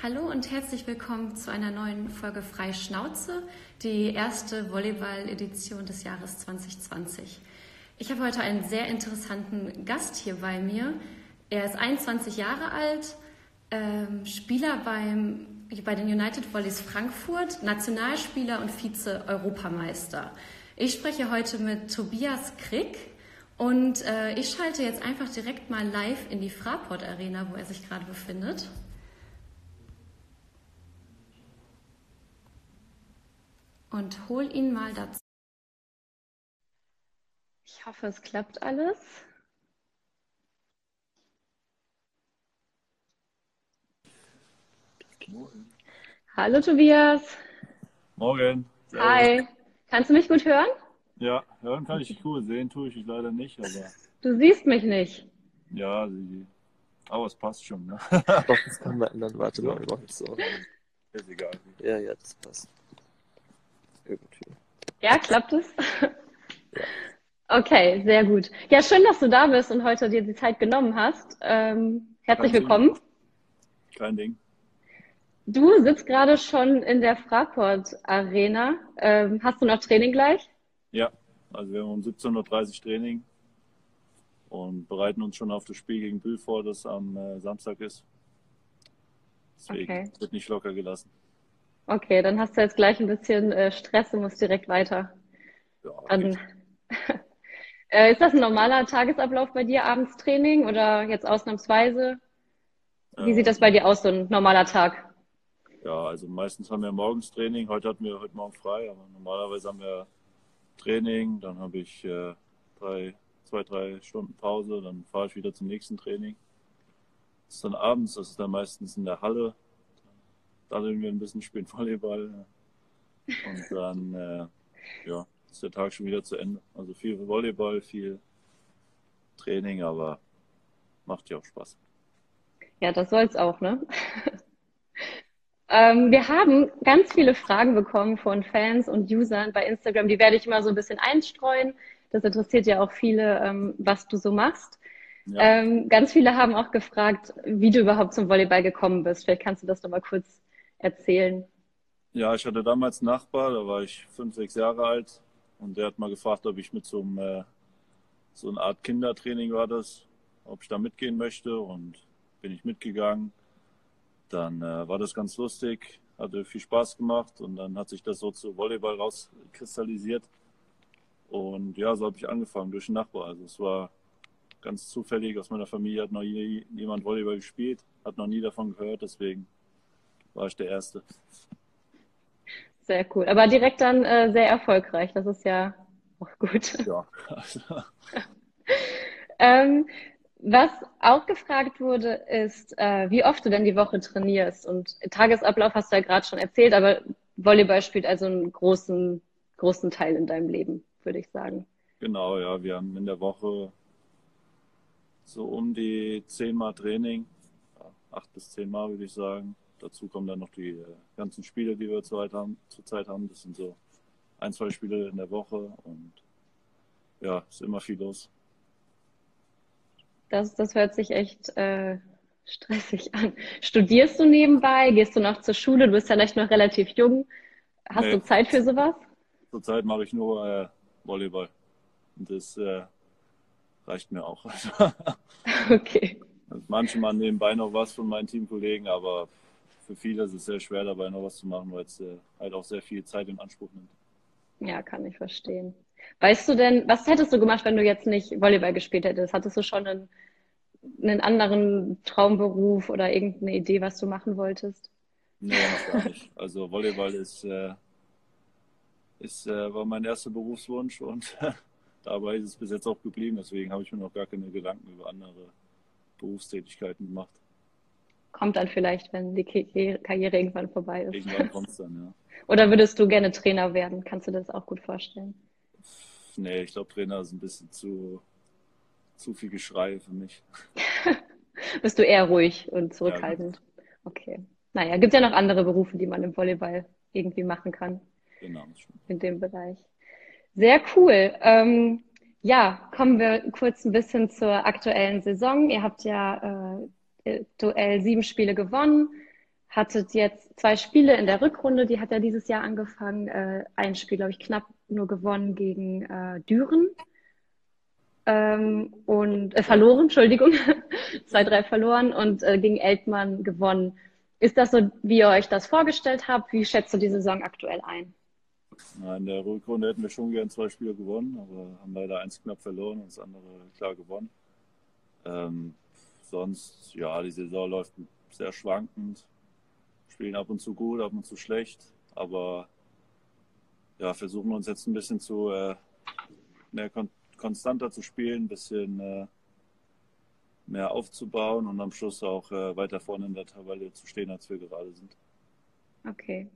Hallo und herzlich willkommen zu einer neuen Folge Frei Schnauze, die erste Volleyball-Edition des Jahres 2020. Ich habe heute einen sehr interessanten Gast hier bei mir. Er ist 21 Jahre alt, ähm, Spieler beim, bei den United Volleys Frankfurt, Nationalspieler und Vize-Europameister. Ich spreche heute mit Tobias Krick und äh, ich schalte jetzt einfach direkt mal live in die Fraport Arena, wo er sich gerade befindet. Und hol ihn mal dazu. Ich hoffe, es klappt alles. Morgen. Hallo Tobias. Morgen. Servus. Hi. Kannst du mich gut hören? Ja, hören kann ich dich gut. Sehen tue ich leider nicht, aber. Du siehst mich nicht. Ja, sie. Aber es passt schon, ne? Doch, das kann man ändern. Warte mal, wir machen es so. Ist egal. Ja, ja, das passt irgendwie. Ja, klappt es? Ja. Okay, sehr gut. Ja, schön, dass du da bist und heute dir die Zeit genommen hast. Ähm, herzlich Kein willkommen. Ding. Kein Ding. Du sitzt gerade schon in der Fraport Arena. Ähm, hast du noch Training gleich? Ja, also wir haben um 17.30 Uhr Training und bereiten uns schon auf das Spiel gegen Bühl vor, das am äh, Samstag ist. Deswegen okay. wird nicht locker gelassen. Okay, dann hast du jetzt gleich ein bisschen äh, Stress und musst direkt weiter. Ja, dann, äh, ist das ein normaler Tagesablauf bei dir, abends Training oder jetzt ausnahmsweise? Wie sieht das bei dir aus, so ein normaler Tag? Ja, also meistens haben wir morgens Training. Heute hatten wir heute Morgen frei, aber normalerweise haben wir Training. Dann habe ich äh, drei, zwei, drei Stunden Pause. Dann fahre ich wieder zum nächsten Training. Das ist dann abends, das ist dann meistens in der Halle daddeln wir ein bisschen, spielen Volleyball. Und dann äh, ja, ist der Tag schon wieder zu Ende. Also viel Volleyball, viel Training, aber macht ja auch Spaß. Ja, das soll es auch, ne? ähm, wir haben ganz viele Fragen bekommen von Fans und Usern bei Instagram. Die werde ich mal so ein bisschen einstreuen. Das interessiert ja auch viele, ähm, was du so machst. Ja. Ähm, ganz viele haben auch gefragt, wie du überhaupt zum Volleyball gekommen bist. Vielleicht kannst du das noch mal kurz erzählen? Ja, ich hatte damals einen Nachbar, da war ich fünf, sechs Jahre alt und der hat mal gefragt, ob ich mit so einem äh, so eine Art Kindertraining war das, ob ich da mitgehen möchte und bin ich mitgegangen. Dann äh, war das ganz lustig, hatte viel Spaß gemacht und dann hat sich das so zu Volleyball rauskristallisiert. Und ja, so habe ich angefangen durch den Nachbar. Also es war ganz zufällig, aus meiner Familie hat noch nie jemand Volleyball gespielt, hat noch nie davon gehört, deswegen war ich der Erste. Sehr cool. Aber direkt dann äh, sehr erfolgreich. Das ist ja auch gut. Ja. ähm, was auch gefragt wurde, ist, äh, wie oft du denn die Woche trainierst. Und Tagesablauf hast du ja gerade schon erzählt, aber Volleyball spielt also einen großen, großen Teil in deinem Leben, würde ich sagen. Genau, ja. Wir haben in der Woche so um die zehnmal Training. Acht bis zehnmal, würde ich sagen. Dazu kommen dann noch die äh, ganzen Spiele, die wir zurzeit haben, zurzeit haben. Das sind so ein, zwei Spiele in der Woche und ja, ist immer viel los. Das, das hört sich echt äh, stressig an. Studierst du nebenbei? Gehst du noch zur Schule? Du bist ja vielleicht noch relativ jung. Hast nee, du Zeit für sowas? Zurzeit mache ich nur äh, Volleyball. Und das äh, reicht mir auch. okay. Also manche machen nebenbei noch was von meinen Teamkollegen, aber für viele ist es sehr schwer, dabei noch was zu machen, weil es äh, halt auch sehr viel Zeit in Anspruch nimmt. Ja, kann ich verstehen. Weißt du denn, was hättest du gemacht, wenn du jetzt nicht Volleyball gespielt hättest? Hattest du schon einen, einen anderen Traumberuf oder irgendeine Idee, was du machen wolltest? Nee, gar nicht. Also Volleyball ist, äh, ist äh, war mein erster Berufswunsch und dabei ist es bis jetzt auch geblieben. Deswegen habe ich mir noch gar keine Gedanken über andere Berufstätigkeiten gemacht. Kommt dann vielleicht, wenn die Karriere irgendwann vorbei ist. Irgendwann kommt es dann, ja. Oder würdest du gerne Trainer werden? Kannst du das auch gut vorstellen? Nee, ich glaube, Trainer ist ein bisschen zu, zu viel Geschrei für mich. Bist du eher ruhig und zurückhaltend? Ja. Okay. Naja, gibt ja noch andere Berufe, die man im Volleyball irgendwie machen kann. Genau. In dem Bereich. Sehr cool. Ähm, ja, kommen wir kurz ein bisschen zur aktuellen Saison. Ihr habt ja äh, Duell sieben Spiele gewonnen, hattet jetzt zwei Spiele in der Rückrunde, die hat ja dieses Jahr angefangen. Äh, ein Spiel, glaube ich, knapp nur gewonnen gegen äh, Düren. Ähm, und äh, verloren, Entschuldigung, zwei, drei verloren und äh, gegen Eltmann gewonnen. Ist das so, wie ihr euch das vorgestellt habt? Wie schätzt du die Saison aktuell ein? Na, in der Rückrunde hätten wir schon gern zwei Spiele gewonnen, aber haben leider eins knapp verloren und das andere klar gewonnen. Ähm, sonst, ja, die Saison läuft sehr schwankend. Spielen ab und zu gut, ab und zu schlecht, aber ja, versuchen uns jetzt ein bisschen zu äh, mehr kon konstanter zu spielen, ein bisschen äh, mehr aufzubauen und am Schluss auch äh, weiter vorne in der Tabelle zu stehen, als wir gerade sind. Okay.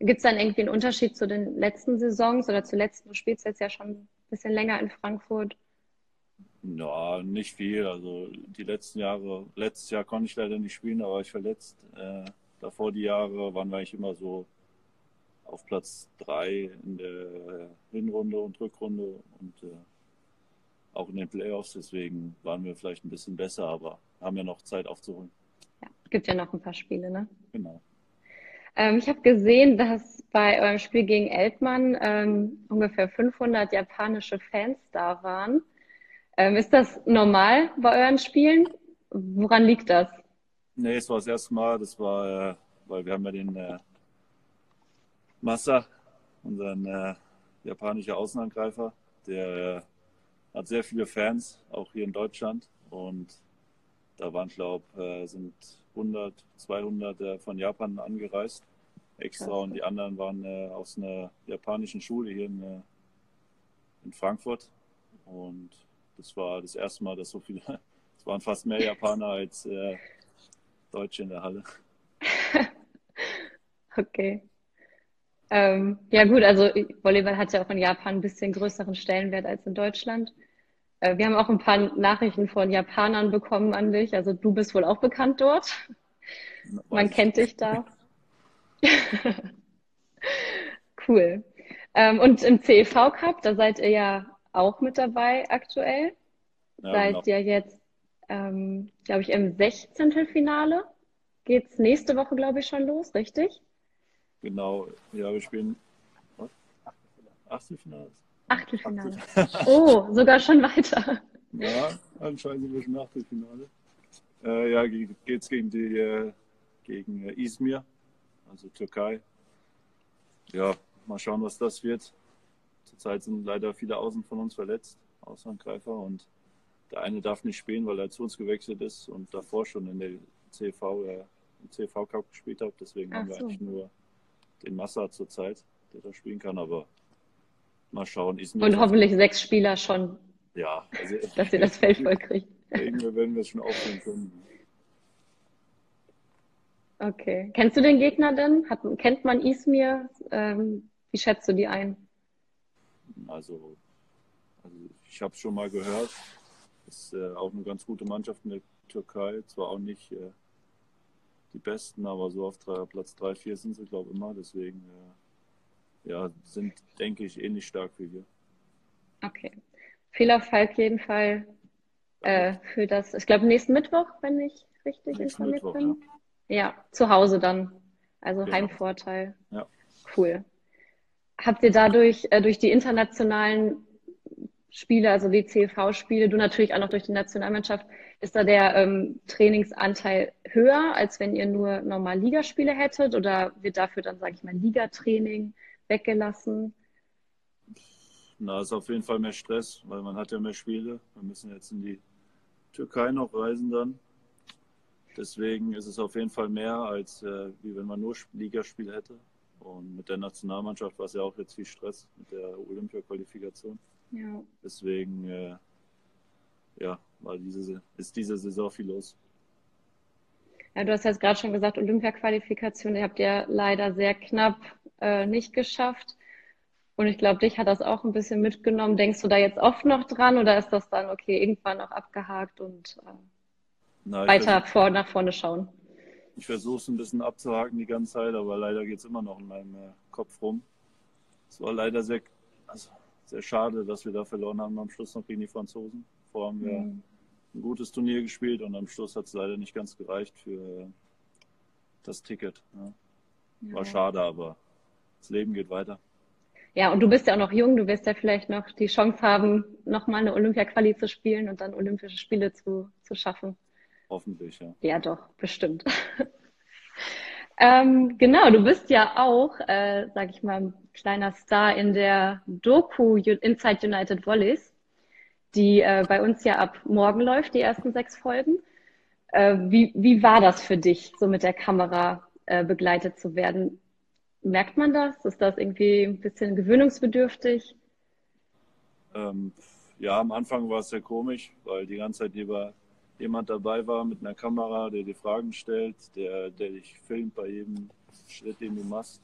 Gibt es dann irgendwie einen Unterschied zu den letzten Saisons oder zuletzt? Du spielst jetzt ja schon ein bisschen länger in Frankfurt. Ja, nicht viel. Also die letzten Jahre, letztes Jahr konnte ich leider nicht spielen, da war ich verletzt. Äh, davor die Jahre waren wir eigentlich immer so auf Platz drei in der Hinrunde und Rückrunde und äh, auch in den Playoffs. Deswegen waren wir vielleicht ein bisschen besser, aber haben ja noch Zeit aufzuholen. Ja, gibt ja noch ein paar Spiele, ne? Genau. Ähm, ich habe gesehen, dass bei eurem Spiel gegen Eltmann ähm, ungefähr 500 japanische Fans da waren. Ähm, ist das normal bei euren Spielen? Woran liegt das? Nee, es war das erste Mal. Das war, äh, weil wir haben ja den äh, Massa, unseren äh, japanischen Außenangreifer, der äh, hat sehr viele Fans, auch hier in Deutschland. Und da waren, glaube äh, sind 100, 200 äh, von Japan angereist extra und die anderen waren äh, aus einer japanischen Schule hier in, äh, in Frankfurt. Und das war das erste Mal, dass so viele, es waren fast mehr Japaner als äh, Deutsche in der Halle. okay. Ähm, ja gut, also Volleyball hat ja auch in Japan ein bisschen größeren Stellenwert als in Deutschland. Äh, wir haben auch ein paar Nachrichten von Japanern bekommen an dich. Also du bist wohl auch bekannt dort. Man kennt dich da. cool. Ähm, und im CEV Cup, da seid ihr ja auch mit dabei aktuell. Ja, seid genau. ihr jetzt, ähm, glaube ich, im 16. Finale. Geht's nächste Woche, glaube ich, schon los, richtig? Genau, ja, wir spielen Achtelfinale. Achtelfinale. oh, sogar schon weiter. Ja, anscheinend sind wir schon Achtelfinale. Äh, ja, geht's gegen die äh, gegen äh, Izmir, also Türkei. Ja, mal schauen, was das wird. Zurzeit sind leider viele Außen von uns verletzt, Außenangreifer und der eine darf nicht spielen, weil er zu uns gewechselt ist und davor schon in der CV, äh, im CV Cup gespielt hat. Deswegen Ach haben wir so. eigentlich nur den Massa zurzeit, der da spielen kann, aber mal schauen. und hoffentlich sechs Spieler schon. Ja, also, dass ihr das Feld voll kriegt. Irgendwie werden wir es schon aufnehmen können. Okay. Kennst du den Gegner denn? Hat, kennt man Ismir? Ähm, wie schätzt du die ein? Also, also ich habe schon mal gehört. Ist äh, auch eine ganz gute Mannschaft in der Türkei. Zwar auch nicht äh, die besten, aber so auf drei, Platz 3, 4 sind sie, glaube ich, immer. Deswegen äh, ja, sind, denke ich, ähnlich stark wie wir. Okay. Viel Erfolg jeden Fall äh, für das, ich glaube, nächsten Mittwoch, wenn ich richtig nächsten informiert Mittwoch, bin. Ja. Ja, zu Hause dann. Also genau. Heimvorteil. Ja. Cool. Habt ihr dadurch, äh, durch die internationalen Spiele, also die CV-Spiele, du natürlich auch noch durch die Nationalmannschaft, ist da der ähm, Trainingsanteil höher, als wenn ihr nur normal Ligaspiele hättet? Oder wird dafür dann, sage ich mal, Ligatraining weggelassen? Na, ist auf jeden Fall mehr Stress, weil man hat ja mehr Spiele. Wir müssen jetzt in die Türkei noch reisen dann. Deswegen ist es auf jeden Fall mehr, als äh, wie wenn man nur Ligaspiel hätte. Und mit der Nationalmannschaft war es ja auch jetzt viel Stress mit der Olympia-Qualifikation. Ja. Deswegen äh, ja, war diese, ist diese Saison viel los. Ja, du hast jetzt gerade schon gesagt, Olympia-Qualifikation, ihr habt ja leider sehr knapp äh, nicht geschafft. Und ich glaube, dich hat das auch ein bisschen mitgenommen. Denkst du da jetzt oft noch dran oder ist das dann okay, irgendwann auch abgehakt und äh, na, weiter vor, nach vorne schauen. Ich versuche es ein bisschen abzuhaken die ganze Zeit, aber leider geht es immer noch in meinem äh, Kopf rum. Es war leider sehr, also sehr schade, dass wir da verloren haben am Schluss noch gegen die Franzosen. Vorher haben wir mhm. ein gutes Turnier gespielt und am Schluss hat es leider nicht ganz gereicht für, das Ticket. Ja. War schade, aber das Leben geht weiter. Ja, und du bist ja auch noch jung, du wirst ja vielleicht noch die Chance haben, nochmal eine Olympia-Quali zu spielen und dann Olympische Spiele zu, zu schaffen. Hoffentlich, ja. Ja, doch, bestimmt. ähm, genau, du bist ja auch, äh, sag ich mal, ein kleiner Star in der Doku Inside United Volleys, die äh, bei uns ja ab morgen läuft, die ersten sechs Folgen. Äh, wie, wie war das für dich, so mit der Kamera äh, begleitet zu werden? Merkt man das? Ist das irgendwie ein bisschen gewöhnungsbedürftig? Ähm, ja, am Anfang war es sehr komisch, weil die ganze Zeit lieber jemand dabei war mit einer Kamera, der dir Fragen stellt, der, der dich filmt bei jedem Schritt, den du machst.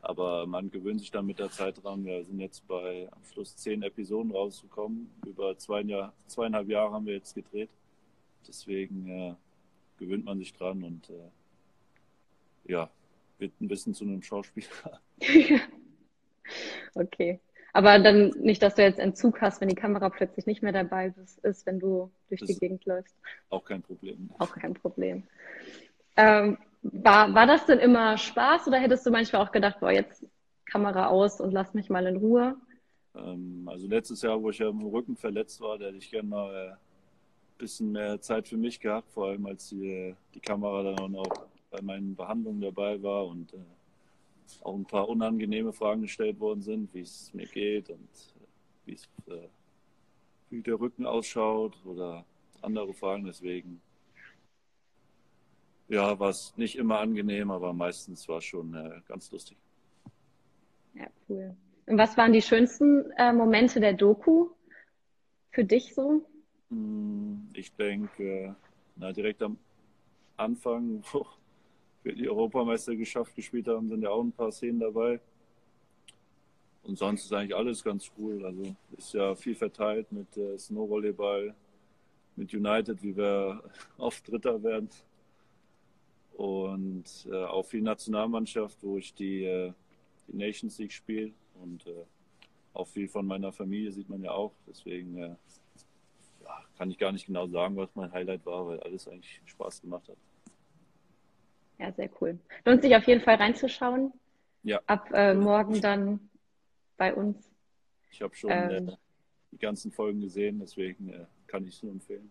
Aber man gewöhnt sich dann mit der Zeit dran. Wir sind jetzt bei am Schluss zehn Episoden rausgekommen. Über zwei Jahr, zweieinhalb Jahre haben wir jetzt gedreht. Deswegen äh, gewöhnt man sich dran und äh, ja, wird ein bisschen zu einem Schauspieler. okay. Aber dann nicht, dass du jetzt Entzug hast, wenn die Kamera plötzlich nicht mehr dabei ist, wenn du durch das die Gegend läufst. Auch kein Problem. Auch kein Problem. Ähm, war, war das denn immer Spaß oder hättest du manchmal auch gedacht, boah, jetzt Kamera aus und lass mich mal in Ruhe? Ähm, also letztes Jahr, wo ich ja im Rücken verletzt war, da hätte ich gerne mal ein bisschen mehr Zeit für mich gehabt, vor allem als die, die Kamera dann auch noch bei meinen Behandlungen dabei war und äh, auch ein paar unangenehme Fragen gestellt worden sind, wie es mir geht und äh, wie es äh, wie der Rücken ausschaut oder andere Fragen. Deswegen ja, war es nicht immer angenehm, aber meistens war es schon äh, ganz lustig. Ja, cool. Und was waren die schönsten äh, Momente der Doku für dich so? Hm, ich denke, na, direkt am Anfang, die Europameisterschaft gespielt haben, sind ja auch ein paar Szenen dabei. Und sonst ist eigentlich alles ganz cool. Also ist ja viel verteilt mit äh, Snowvolleyball, mit United, wie wir oft Dritter werden. Und äh, auch viel Nationalmannschaft, wo ich die, äh, die Nations League spiele. Und äh, auch viel von meiner Familie sieht man ja auch. Deswegen äh, ja, kann ich gar nicht genau sagen, was mein Highlight war, weil alles eigentlich Spaß gemacht hat. Ja, sehr cool. Lohnt sich auf jeden Fall reinzuschauen. Ja. Ab äh, morgen dann bei uns. Ich habe schon ähm, äh, die ganzen Folgen gesehen, deswegen äh, kann ich es nur empfehlen.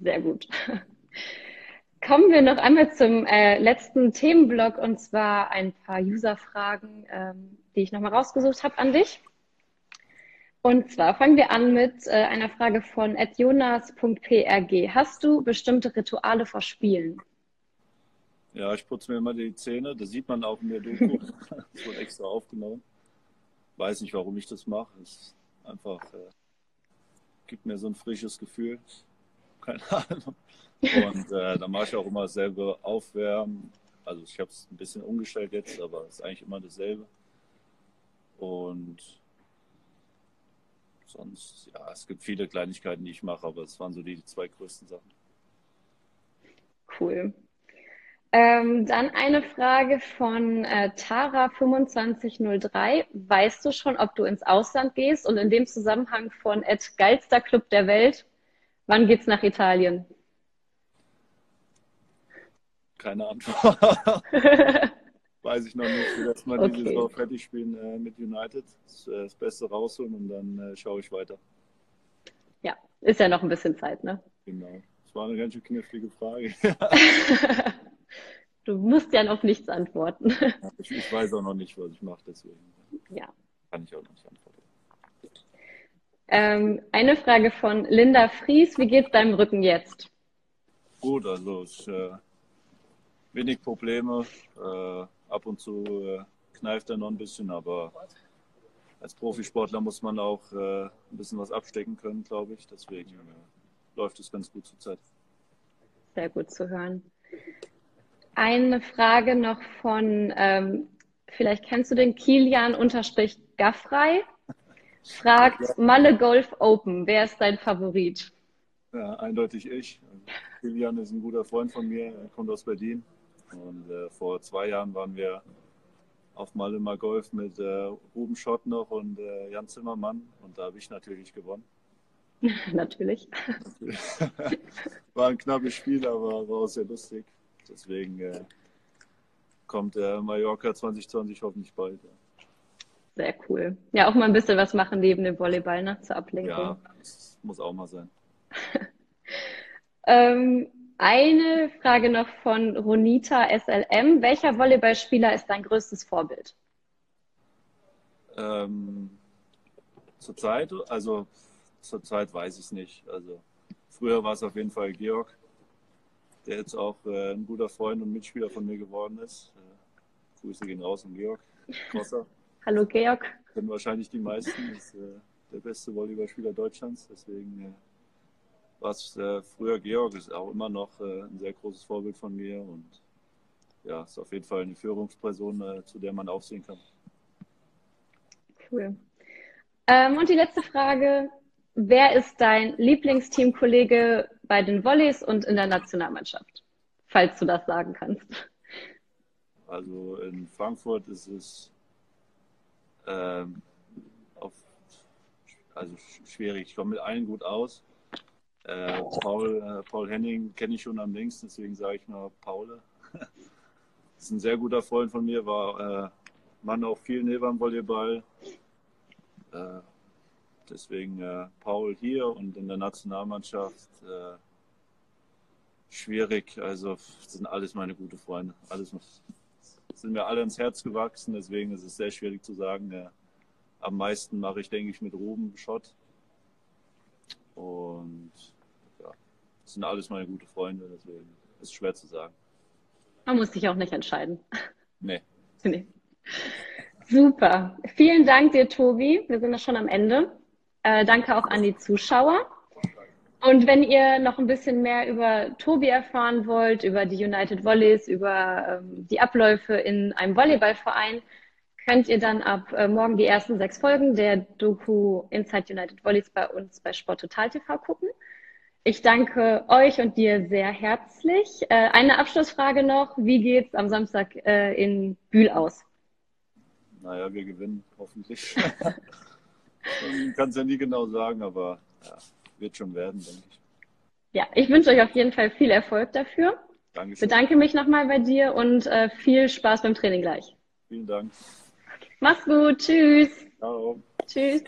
Sehr gut. Kommen wir noch einmal zum äh, letzten Themenblock und zwar ein paar User-Fragen, ähm, die ich nochmal rausgesucht habe an dich. Und zwar fangen wir an mit äh, einer Frage von jonas.prg. Hast du bestimmte Rituale vor Spielen? Ja, ich putze mir immer die Zähne. Das sieht man auch in der Doku. das wurde extra aufgenommen. Weiß nicht, warum ich das mache. Es einfach äh, gibt mir so ein frisches Gefühl. Keine Ahnung. Und äh, dann mache ich auch immer dasselbe Aufwärmen. Also ich habe es ein bisschen umgestellt jetzt, aber es ist eigentlich immer dasselbe. Und sonst, ja, es gibt viele Kleinigkeiten, die ich mache, aber es waren so die zwei größten Sachen. Cool. Ähm, dann eine Frage von äh, Tara2503. Weißt du schon, ob du ins Ausland gehst? Und in dem Zusammenhang von Ed geilster Club der Welt, wann geht's nach Italien? Keine Antwort. Weiß ich noch nicht. Erstmal okay. dieses Jahr fertig spielen äh, mit United, das, äh, das, Beste rausholen und dann äh, schaue ich weiter. Ja, ist ja noch ein bisschen Zeit, ne? Genau. Das war eine ganz schön knifflige Frage. Du musst ja auf nichts antworten. Ich, ich weiß auch noch nicht, was ich mache, deswegen ja. kann ich auch noch nicht antworten. Ähm, eine Frage von Linda Fries. Wie geht es deinem Rücken jetzt? Gut, also ich, äh, wenig Probleme. Äh, ab und zu äh, kneift er noch ein bisschen, aber als Profisportler muss man auch äh, ein bisschen was abstecken können, glaube ich. Deswegen äh, läuft es ganz gut zurzeit. Sehr gut zu hören. Eine Frage noch von, ähm, vielleicht kennst du den Kilian unterstrich Gaffrey. Fragt. Malle Golf Open, wer ist dein Favorit? Ja, eindeutig ich. Kilian ist ein guter Freund von mir, er kommt aus Berlin. Und äh, vor zwei Jahren waren wir auf Malle mal Golf mit äh, Ruben Schott noch und äh, Jan Zimmermann. Und da habe ich natürlich gewonnen. natürlich. War ein knappes Spiel, aber war auch sehr lustig. Deswegen äh, kommt der Mallorca 2020 hoffentlich bald. Ja. Sehr cool. Ja, auch mal ein bisschen was machen neben dem Volleyball, ne? Zur Ablenkung. Ja, das muss auch mal sein. ähm, eine Frage noch von Ronita SLM. Welcher Volleyballspieler ist dein größtes Vorbild? Ähm, zurzeit, also zurzeit weiß ich es nicht. Also früher war es auf jeden Fall Georg, der jetzt auch äh, ein guter Freund und Mitspieler von mir geworden ist. Äh, Grüße gehen raus an Georg Krosser. Hallo Georg. Kennen wahrscheinlich die meisten. Ist äh, der beste Volleyballspieler Deutschlands. Deswegen äh, war es äh, früher Georg, ist auch immer noch äh, ein sehr großes Vorbild von mir und ja, ist auf jeden Fall eine Führungsperson, zu der man aufsehen kann. Cool. Ähm, und die letzte Frage. Wer ist dein Lieblingsteamkollege bei den Volleys und in der Nationalmannschaft? Falls du das sagen kannst. Also in Frankfurt ist es ähm, auf, also schwierig. Ich komme mit allen gut aus. Äh, Paul, äh, Paul Henning kenne ich schon am längsten, deswegen sage ich mal Paul. ist ein sehr guter Freund von mir, war äh, Mann auch viel neben Volleyball. Äh, deswegen äh, Paul hier und in der Nationalmannschaft äh, schwierig. Also sind alles meine gute Freunde. Alles sind mir alle ins Herz gewachsen, deswegen ist es sehr schwierig zu sagen. Äh, am meisten mache ich, denke ich, mit Ruben Schott. Und ja, das sind alles meine gute Freunde, deswegen ist es schwer zu sagen. Man muss sich auch nicht entscheiden. Nee. nee. Super. Vielen Dank dir, Tobi. Wir sind ja schon am Ende. Äh, danke auch an die Zuschauer. Und wenn ihr noch ein bisschen mehr über Tobi erfahren wollt, über die United Volleys, über ähm, die Abläufe in einem Volleyballverein, könnt ihr dann ab äh, morgen die ersten sechs Folgen der Doku Inside United Volleys bei uns bei Sport Total TV gucken. Ich danke euch und dir sehr herzlich. Äh, eine Abschlussfrage noch. Wie geht's am Samstag äh, in Bühl aus? Naja, wir gewinnen hoffentlich. Kann es ja nie genau sagen, aber ja, wird schon werden, denke ich. Ja, ich wünsche euch auf jeden Fall viel Erfolg dafür. Dankeschön. Bedanke mich nochmal bei dir und äh, viel Spaß beim Training gleich. Vielen Dank. Mach's gut. Tschüss. Ciao. Tschüss.